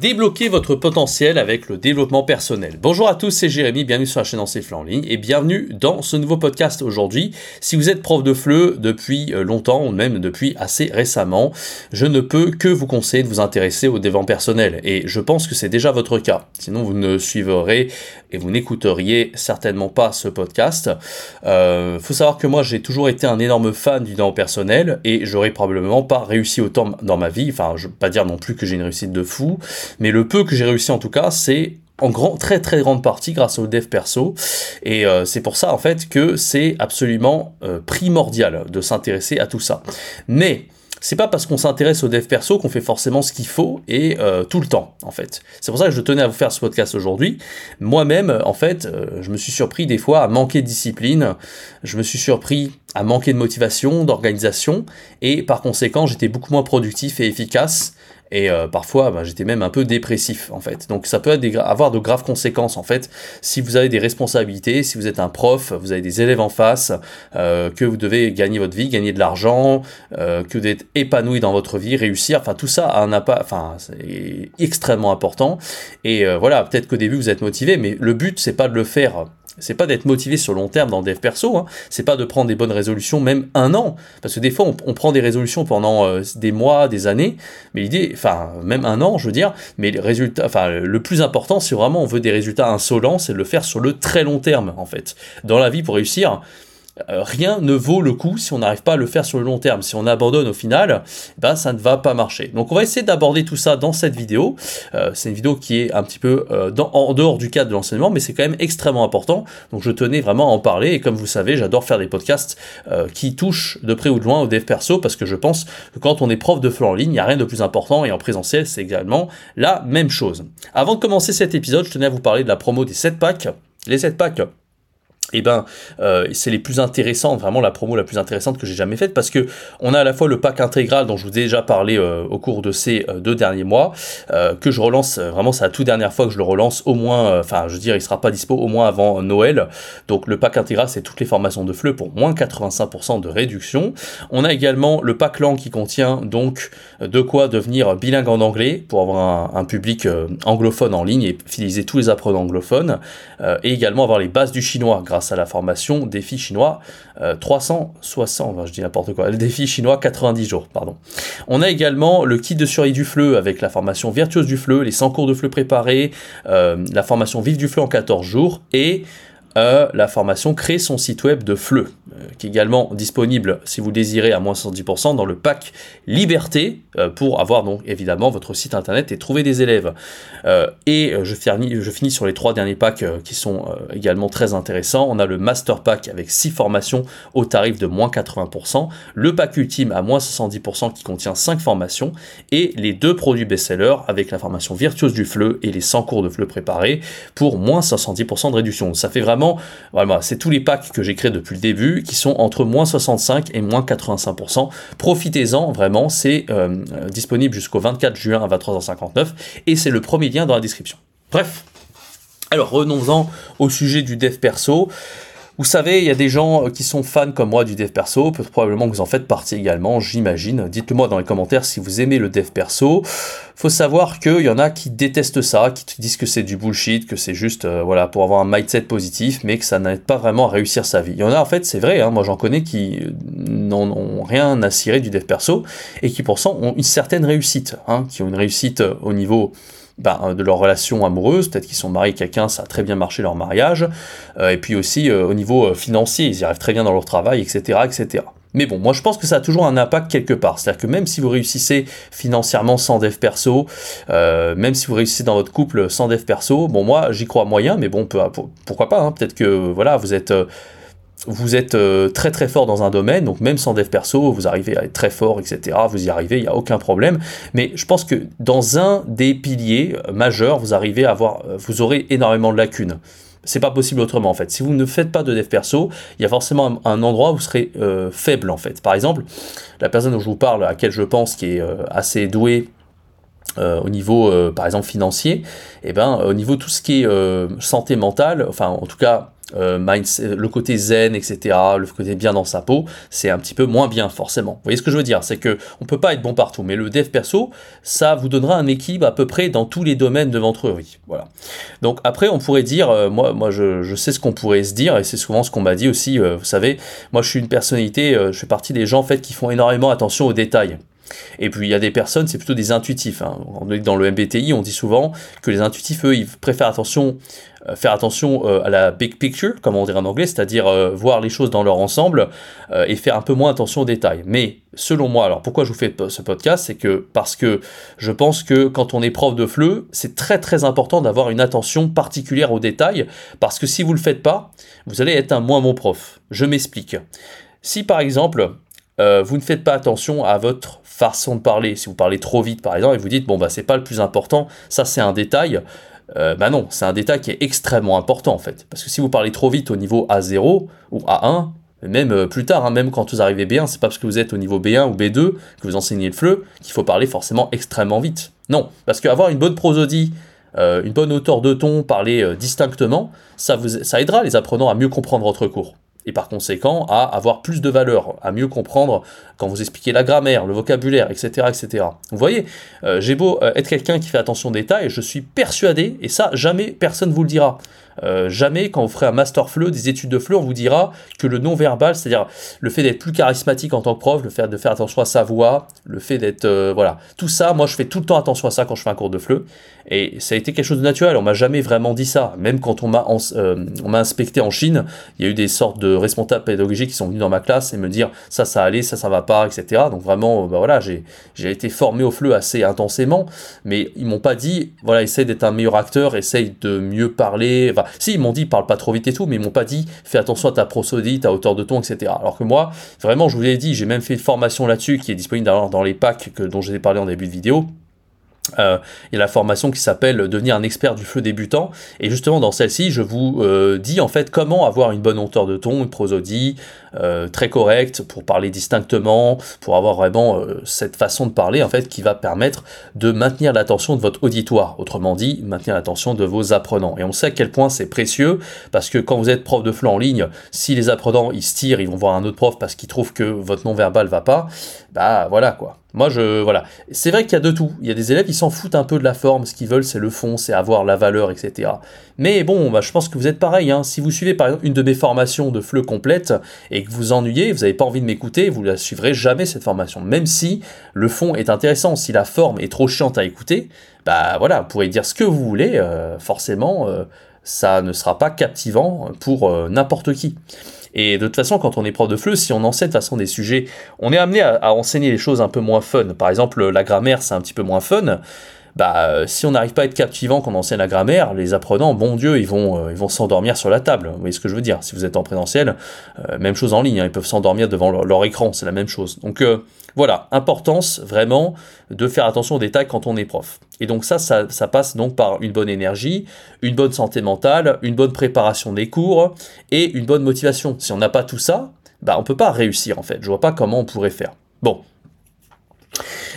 Débloquez votre potentiel avec le développement personnel. Bonjour à tous, c'est Jérémy, bienvenue sur la chaîne Enseignement en ligne et bienvenue dans ce nouveau podcast aujourd'hui. Si vous êtes prof de FLE depuis euh, longtemps ou même depuis assez récemment, je ne peux que vous conseiller de vous intéresser au développement personnel et je pense que c'est déjà votre cas. Sinon vous ne suivrez et vous n'écouteriez certainement pas ce podcast. Euh, faut savoir que moi j'ai toujours été un énorme fan du développement personnel et j'aurais probablement pas réussi autant dans ma vie. Enfin, je veux pas dire non plus que j'ai une réussite de fou, mais le peu que j'ai réussi en tout cas, c'est en grand, très très grande partie grâce au dev perso. Et euh, c'est pour ça en fait que c'est absolument euh, primordial de s'intéresser à tout ça. Mais c'est pas parce qu'on s'intéresse au dev perso qu'on fait forcément ce qu'il faut et euh, tout le temps en fait. C'est pour ça que je tenais à vous faire ce podcast aujourd'hui. Moi-même en fait, je me suis surpris des fois à manquer de discipline, je me suis surpris à manquer de motivation, d'organisation et par conséquent j'étais beaucoup moins productif et efficace et euh, parfois bah, j'étais même un peu dépressif en fait. Donc ça peut avoir de graves conséquences en fait si vous avez des responsabilités, si vous êtes un prof, vous avez des élèves en face, euh, que vous devez gagner votre vie, gagner de l'argent, euh, que vous êtes épanoui dans votre vie, réussir, enfin tout ça a un pas, enfin c'est extrêmement important. Et voilà, peut-être qu'au début vous êtes motivé, mais le but c'est pas de le faire c'est pas d'être motivé sur long terme dans dev perso, hein. c'est pas de prendre des bonnes résolutions même un an, parce que des fois on, prend des résolutions pendant euh, des mois, des années, mais l'idée, enfin même un an je veux dire, mais les résultats, enfin le plus important si vraiment on veut des résultats insolents, c'est de le faire sur le très long terme en fait. Dans la vie pour réussir, rien ne vaut le coup si on n'arrive pas à le faire sur le long terme. Si on abandonne au final, ben ça ne va pas marcher. Donc on va essayer d'aborder tout ça dans cette vidéo. Euh, c'est une vidéo qui est un petit peu euh, en dehors du cadre de l'enseignement, mais c'est quand même extrêmement important. Donc je tenais vraiment à en parler. Et comme vous savez, j'adore faire des podcasts qui touchent de près ou de loin au dev perso parce que je pense que quand on est prof de feu en ligne, il n'y a rien de plus important et en présentiel, c'est également la même chose. Avant de commencer cet épisode, je tenais à vous parler de la promo des 7 packs. Les 7 packs eh ben euh, c'est les plus intéressantes, vraiment la promo la plus intéressante que j'ai jamais faite parce que on a à la fois le pack intégral dont je vous ai déjà parlé euh, au cours de ces euh, deux derniers mois que je relance vraiment c'est la toute dernière fois que je le relance au moins enfin je veux dire il sera pas dispo au moins avant Noël. Donc le pack intégral c'est toutes les formations de FLE pour moins 85% de réduction. On a également le pack langue qui contient donc de quoi devenir bilingue en anglais pour avoir un, un public anglophone en ligne et fidéliser tous les apprenants anglophones et également avoir les bases du chinois grâce à la formation défi chinois 360, euh, je dis n'importe quoi, le défi chinois 90 jours, pardon. On a également le kit de survie du fleu avec la formation virtuose du fleu, les 100 cours de fleu préparés, euh, la formation vive du fleu en 14 jours et euh, la formation Créer son site web de FLE, euh, qui est également disponible si vous désirez à moins 70% dans le pack Liberté, euh, pour avoir donc évidemment votre site internet et trouver des élèves. et je finis, sur les trois derniers packs qui sont également très intéressants. On a le Master Pack avec 6 formations au tarif de moins 80%, le pack ultime à moins 70% qui contient 5 formations, et les deux produits best-sellers avec la formation virtuose du FLE et les 100 cours de FLE préparés pour moins 70% de réduction. Ça fait vraiment c'est tous les packs que j'ai créés depuis le début qui sont entre moins 65 et moins 85%. Profitez-en vraiment, c'est euh, disponible jusqu'au 24 juin à 23h59 et c'est le premier lien dans la description. Bref, alors revenons-en au sujet du dev perso. Vous savez, il y a des gens qui sont fans comme moi du dev perso, probablement que vous en faites partie également, j'imagine. Dites-le moi dans les commentaires si vous aimez le dev perso. Faut savoir qu'il y en a qui détestent ça, qui disent que c'est du bullshit, que c'est juste euh, voilà pour avoir un mindset positif, mais que ça n'aide pas vraiment à réussir sa vie. Il y en a en fait, c'est vrai, hein, moi j'en connais qui n'en ont rien à cirer du dev perso et qui pour ça ont une certaine réussite, hein, qui ont une réussite au niveau bah, de leur relation amoureuse, peut-être qu'ils sont mariés quelqu'un, ça a très bien marché leur mariage, euh, et puis aussi euh, au niveau euh, financier, ils y arrivent très bien dans leur travail, etc., etc. Mais bon, moi je pense que ça a toujours un impact quelque part. C'est-à-dire que même si vous réussissez financièrement sans dev perso, même si vous réussissez dans votre couple sans dev perso, bon moi j'y crois moyen, mais bon pourquoi pas. Hein. Peut-être que voilà vous êtes vous êtes euh, très très fort dans un domaine, donc même sans dev perso, vous arrivez à être très fort, etc. Vous y arrivez, il n'y a aucun problème. Mais je pense que dans un des piliers euh, majeurs, vous arrivez à avoir, euh, vous aurez énormément de lacunes. C'est pas possible autrement en fait. Si vous ne faites pas de dev perso, il y a forcément un, endroit où vous serez faible en fait. Par exemple, la personne dont je vous parle, à laquelle je pense qui est assez douée au niveau, par exemple, financier, et eh ben, au niveau tout ce qui est santé mentale, enfin, en tout cas, euh, le côté zen, etc., le côté bien dans sa peau, c'est un petit peu moins bien forcément. Vous voyez ce que je veux dire? C'est que on peut pas être bon partout, mais le dev perso, ça vous donnera un équilibre à peu près dans tous les domaines de ventrerie. Voilà. Donc après, on pourrait dire, euh, moi, moi, je, sais ce qu'on pourrait se dire, et c'est souvent ce qu'on m'a dit aussi. Euh, vous savez, moi, je suis une personnalité, je fais partie des gens en fait qui font énormément attention aux détails. Et puis il y a des personnes, c'est plutôt des intuitifs. Hein. Dans le MBTI, on dit souvent que les intuitifs, eux, ils préfèrent attention, euh, faire attention euh, à la big picture, comme on dirait en anglais, c'est-à-dire euh, voir les choses dans leur ensemble et faire un peu moins attention aux détails. Mais selon moi, alors pourquoi je vous fais ce podcast, c'est que parce que je pense que quand on est prof de FLE, c'est très très important d'avoir une attention particulière aux détails, parce que si vous le faites pas, vous allez être un moins bon prof. Je m'explique. Si par exemple, vous ne faites pas attention à votre façon de parler. Si vous parlez trop vite, par exemple, et vous dites, bon, bah, c'est pas le plus important, ça, c'est un détail. Euh, bah non, c'est un détail qui est extrêmement important, en fait. Parce que si vous parlez trop vite au niveau A0 ou A1, même euh, plus tard, hein, même quand vous arrivez B1, c'est pas parce que vous êtes au niveau B1 ou B2 que vous enseignez le FLE qu'il faut parler forcément extrêmement vite. Non, parce qu'avoir une bonne prosodie, euh, une bonne hauteur de ton, parler distinctement, ça, vous, ça aidera les apprenants à mieux comprendre votre cours et par conséquent à avoir plus de valeur, à mieux comprendre quand vous expliquez la grammaire, le vocabulaire, etc. etc. Vous voyez, euh, j'ai beau euh, être quelqu'un qui fait attention aux détails, je suis persuadé, et ça jamais personne vous le dira, euh, jamais quand vous ferez un master FLE, des études de FLE, on vous dira que le non-verbal, c'est-à-dire le fait d'être plus charismatique en tant que prof, le fait de faire attention à sa voix, le fait d'être... voilà, tout ça, moi je fais tout le temps attention à ça quand je fais un cours de FLE, et ça a été quelque chose de naturel, on m'a jamais vraiment dit ça, même quand on m'a m'a inspecté en Chine, il y a eu des sortes de responsables pédagogiques qui sont venus dans ma classe et me dire ça ça allait, ça ça va pas, etc. Donc vraiment, bah voilà, j'ai été formé au fleu assez intensément, mais ils m'ont pas dit voilà, essaye d'être un meilleur acteur, essaye de mieux parler. Enfin, si ils m'ont dit parle pas trop vite et tout, mais ils m'ont pas dit fais attention à ta prosodie, ta hauteur de ton, etc. Alors que moi, vraiment, je vous l'ai dit, j'ai même fait une formation là-dessus qui est disponible dans, les packs dont j'ai parlé en début de vidéo. Il y a la formation qui s'appelle devenir un expert du feu débutant et justement dans celle-ci je vous euh, dis en fait comment avoir une bonne hauteur de ton, une prosodie euh, très correcte pour parler distinctement, pour avoir vraiment cette façon de parler en fait qui va permettre de maintenir l'attention de votre auditoire, autrement dit maintenir l'attention de vos apprenants. Et on sait à quel point c'est précieux parce que quand vous êtes prof de FLE en ligne, si les apprenants ils se tirent, ils vont voir un autre prof parce qu'ils trouvent que votre non verbal va pas, bah voilà quoi moi, je voilà. C'est vrai qu'il y a de tout. Il y a des élèves qui s'en foutent un peu de la forme. Ce qu'ils veulent, c'est le fond, c'est avoir la valeur, etc. Mais bon, bah, je pense que vous êtes pareil. Hein. Si vous suivez par exemple une de mes formations de FLE complète et que vous ennuyez, vous n'avez pas envie de m'écouter, vous ne suivrez jamais cette formation. Même si le fond est intéressant, si la forme est trop chiante à écouter, bah voilà, vous pourrez dire ce que vous voulez. Euh, forcément, euh, ça ne sera pas captivant pour euh, n'importe qui. Et de toute façon, quand on est prof de FLE, si on enseigne de façon des sujets, on est amené à, enseigner les choses un peu moins fun. Par exemple, la grammaire, c'est un petit peu moins fun bah, euh, si on n'arrive pas à être captivant quand on enseigne la grammaire, les apprenants, bon Dieu, ils vont, euh, ils vont s'endormir sur la table. Vous voyez ce que je veux dire? Si vous êtes en présentiel, euh, même chose en ligne, hein, ils peuvent s'endormir devant leur, écran, c'est la même chose. Donc voilà, importance vraiment de faire attention aux détails quand on est prof. Et donc ça, ça, ça, passe donc par une bonne énergie, une bonne santé mentale, une bonne préparation des cours et une bonne motivation. Si on n'a pas tout ça, bah on peut pas réussir en fait. Je vois pas comment on pourrait faire. Bon,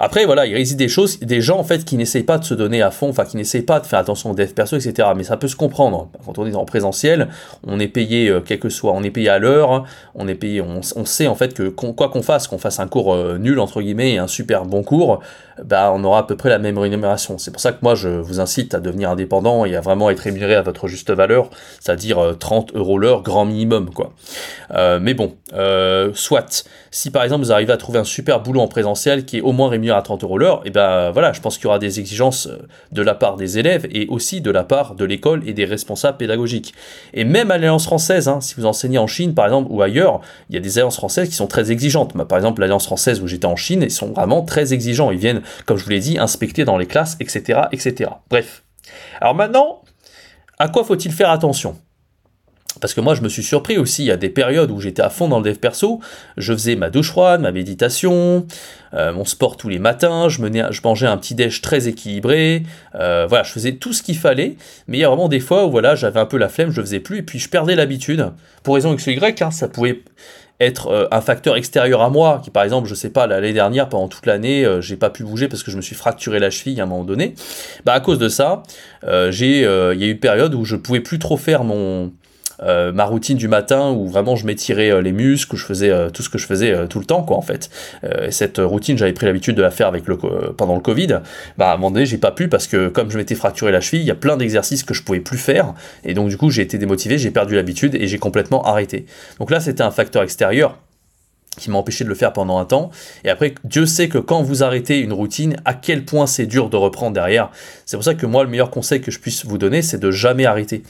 après, voilà, il existe des choses, des gens en fait qui n'essayent pas de se donner à fond, enfin qui n'essayent pas de faire attention au dev perso, etc. Mais ça peut se comprendre. Quand on est en présentiel, on est payé, euh, quel que soit, on est payé à l'heure, on est payé, on, sait en fait que quoi qu'on fasse, qu'on fasse un cours euh, nul entre guillemets et un super bon cours, bah on aura à peu près la même rémunération. C'est pour ça que moi je vous incite à devenir indépendant et à vraiment être rémunéré à votre juste valeur, c'est-à-dire 30 euh, euros l'heure grand minimum quoi. mais bon, soit si par exemple vous arrivez à trouver un super boulot en présentiel qui est au moins rémunéré à 30 euros l'heure, et ben voilà, je pense qu'il y aura des exigences euh, de la part des élèves et aussi de la part de l'école et des responsables pédagogiques. Et même à l'Alliance française, hein, si vous enseignez en Chine par exemple ou ailleurs, il y a des alliances françaises qui sont très exigeantes. Par exemple, l'Alliance française où j'étais en Chine, ils sont vraiment très exigeants. Ils viennent, comme je vous l'ai dit, inspecter dans les classes, etc., etc. Bref. Alors maintenant, à quoi faut-il faire attention? Parce que moi, je me suis surpris aussi, il y a des périodes où j'étais à fond dans le dev perso, je faisais ma douche froide, ma méditation, euh, mon sport tous les matins, je, mangeais un petit déj très équilibré, euh, voilà, je faisais tout ce qu'il fallait, mais il y a vraiment des fois où voilà, j'avais un peu la flemme, je le faisais plus, et puis je perdais l'habitude, pour raison X ou Y, hein, ça pouvait être euh, un facteur extérieur à moi, qui par exemple, je sais pas, l'année dernière, pendant toute l'année, j'ai pas pu bouger parce que je me suis fracturé la cheville à un moment donné, bah à cause de ça, j'ai, il y a eu période où je pouvais plus trop faire mon euh, ma routine du matin où vraiment je m'étirais euh, les muscles, où je faisais euh, tout ce que je faisais tout le temps, quoi, en fait. et cette routine, j'avais pris l'habitude de la faire avec le, pendant le Covid. Bah, à un moment donné, j'ai pas pu parce que comme je m'étais fracturé la cheville, il y a plein d'exercices que je pouvais plus faire. Et donc, du coup, j'ai été démotivé, j'ai perdu l'habitude et j'ai complètement arrêté. Donc là, c'était un facteur extérieur qui m'a empêché de le faire pendant un temps. Et après, Dieu sait que quand vous arrêtez une routine, à quel point c'est dur de reprendre derrière. C'est pour ça que moi, le meilleur conseil que je puisse vous donner, c'est de jamais arrêter.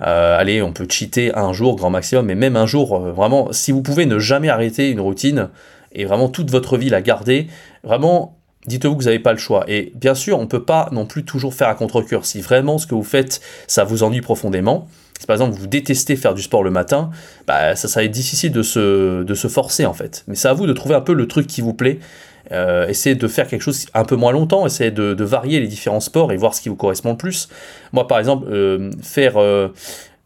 Euh, allez, on peut cheater un jour, grand maximum, mais même un jour, euh, vraiment, si vous pouvez ne jamais arrêter une routine et vraiment toute votre vie la garder, vraiment, dites-vous que vous n'avez pas le choix. Et bien sûr, on ne peut pas non plus toujours faire à contre-cœur. Si vraiment ce que vous faites, ça vous ennuie profondément, si par exemple vous détestez faire du sport le matin, bah, ça, ça va être difficile de se, forcer en fait. Mais c'est à vous de trouver un peu le truc qui vous plaît. Euh, essayez de faire quelque chose un peu moins longtemps, essayez de, de, varier les différents sports et voir ce qui vous correspond le plus. Moi par exemple, euh, faire euh,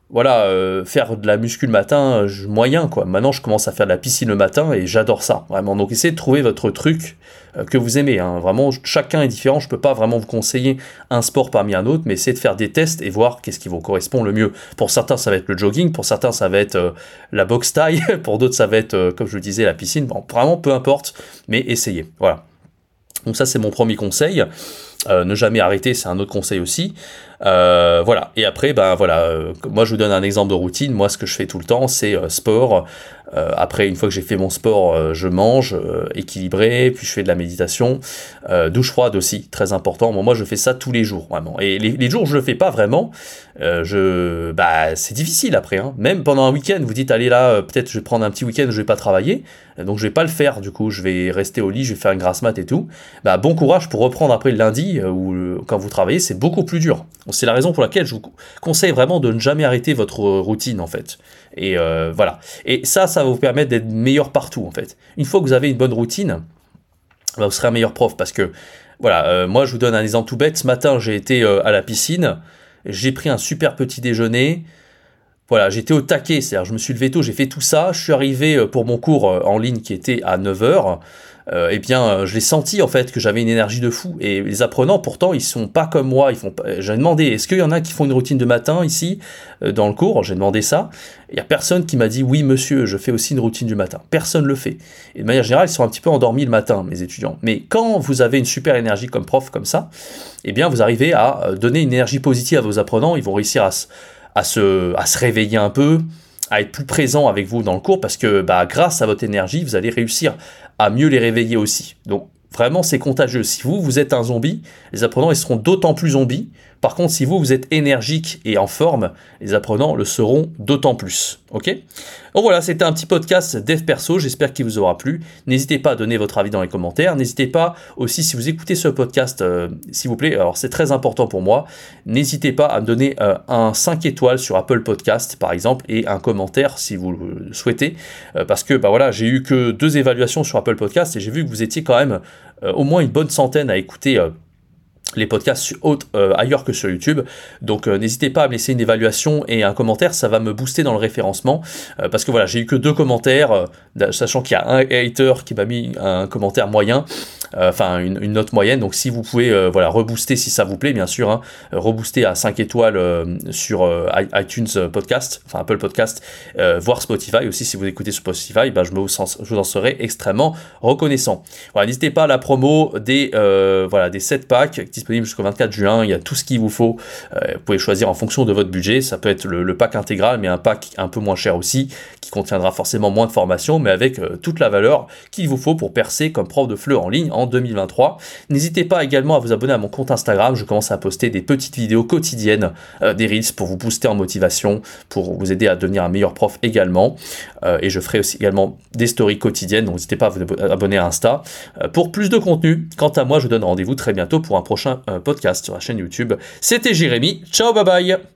voilà, euh, faire de la muscu le matin, moyen quoi. Maintenant, je commence à faire de la piscine le matin et j'adore ça, vraiment. Donc, essayez de trouver votre truc euh, que vous aimez. Hein. Vraiment, chacun est différent. Je peux pas vraiment vous conseiller un sport parmi un autre, mais essayez de faire des tests et voir qu'est-ce qui vous correspond le mieux. Pour certains, ça va être le jogging, pour certains, ça va être euh, la boxe taille, pour d'autres, ça va être, comme je le disais, la piscine. Bon, vraiment, peu importe, mais essayez. Voilà. Donc ça, c'est mon premier conseil. Ne jamais arrêter, c'est un autre conseil aussi. Euh, voilà. Et après, ben voilà, euh, moi je vous donne un exemple de routine. Moi, ce que je fais tout le temps, c'est euh, sport. après, une fois que j'ai fait mon sport, je mange équilibré, puis je fais de la méditation, douche froide aussi, très important. moi, je fais ça tous les jours, vraiment. Et les, jours où je le fais pas vraiment, je, bah, c'est difficile après. Hein. Même pendant un week-end, vous dites, allez là, peut-être je vais prendre un petit week-end, je vais pas travailler, donc je vais pas le faire. Du coup, je vais rester au lit, je vais faire une grasse mat et tout. Bah, bon courage pour reprendre après le lundi ou quand vous travaillez, c'est beaucoup plus dur. C'est la raison pour laquelle je vous conseille vraiment de ne jamais arrêter votre routine en fait. Et euh, voilà. Et ça, ça va vous permettre d'être meilleur partout en fait. Une fois que vous avez une bonne routine, bah, vous serez un meilleur prof parce que voilà, euh, moi je vous donne un exemple tout bête. Ce matin, j'ai été euh, à la piscine, j'ai pris un super petit déjeuner. Voilà, j'étais au taquet, c'est-à-dire je me suis levé tôt, j'ai fait tout ça, je suis arrivé pour mon cours en ligne qui était à 9h. Euh, eh bien, euh, je l'ai senti en fait que j'avais une énergie de fou. Et les apprenants, pourtant, ils sont pas comme moi. Ils font. J'ai demandé, est-ce qu'il y en a qui font une routine de matin ici euh, dans le cours? J'ai demandé ça. Il y a personne qui m'a dit oui, monsieur, je fais aussi une routine du matin. Personne le fait. Et de manière générale, ils sont un petit peu endormis le matin, mes étudiants. Mais quand vous avez une super énergie comme prof, comme ça, eh bien, vous arrivez à donner une énergie positive à vos apprenants. Ils vont réussir à, à, se, à se réveiller un peu à être plus présent avec vous dans le cours parce que bah, grâce à votre énergie, vous allez réussir à mieux les réveiller aussi. Donc vraiment, c'est contagieux. Si vous, vous êtes un zombie, les apprenants, ils seront d'autant plus zombies par contre, si vous, vous êtes énergique et en forme, les apprenants le seront d'autant plus. Ok? Donc voilà, c'était un petit podcast dev perso, j'espère qu'il vous aura plu. N'hésitez pas à donner votre avis dans les commentaires. N'hésitez pas aussi, si vous écoutez ce podcast, euh, s'il vous plaît, alors c'est très important pour moi, n'hésitez pas à me donner euh, un 5 étoiles sur Apple Podcast, par exemple, et un commentaire si vous le souhaitez. Euh, parce que, bah voilà, j'ai eu que deux évaluations sur Apple Podcast et j'ai vu que vous étiez quand même au moins une bonne centaine à écouter les podcasts euh, ailleurs que sur YouTube. Donc euh, n'hésitez pas à me laisser une évaluation et un commentaire, ça va me booster dans le référencement. Euh, parce que voilà, j'ai eu que deux commentaires, sachant qu'il y a un hater qui m'a mis un commentaire moyen, enfin une, note moyenne. Donc si vous pouvez voilà rebooster si ça vous plaît, bien sûr, hein, rebooster à 5 étoiles sur iTunes Podcast, enfin Apple Podcast, voire Spotify aussi si vous écoutez sur Spotify, ben, je, me, vous en serai extrêmement reconnaissant. Voilà, n'hésitez pas à la promo des, voilà, des 7 packs disponible jusqu'au 24 juin. Il y a tout ce qu'il vous faut. Euh, vous pouvez choisir en fonction de votre budget. Ça peut être le, pack intégral, mais un pack un peu moins cher aussi, qui contiendra forcément moins de formation, mais avec euh, toute la valeur qu'il vous faut pour percer comme prof de fleu en ligne en 2023. N'hésitez pas également à vous abonner à mon compte Instagram. Je commence à poster des petites vidéos quotidiennes, euh, des reels pour vous booster en motivation, pour vous aider à devenir un meilleur prof également. et je ferai aussi également des stories quotidiennes. Donc n'hésitez pas à vous abonner à Insta pour plus de contenu. Quant à moi, je vous donne rendez-vous très bientôt pour un prochain podcast sur la chaîne YouTube. C'était Jérémy. Ciao, bye bye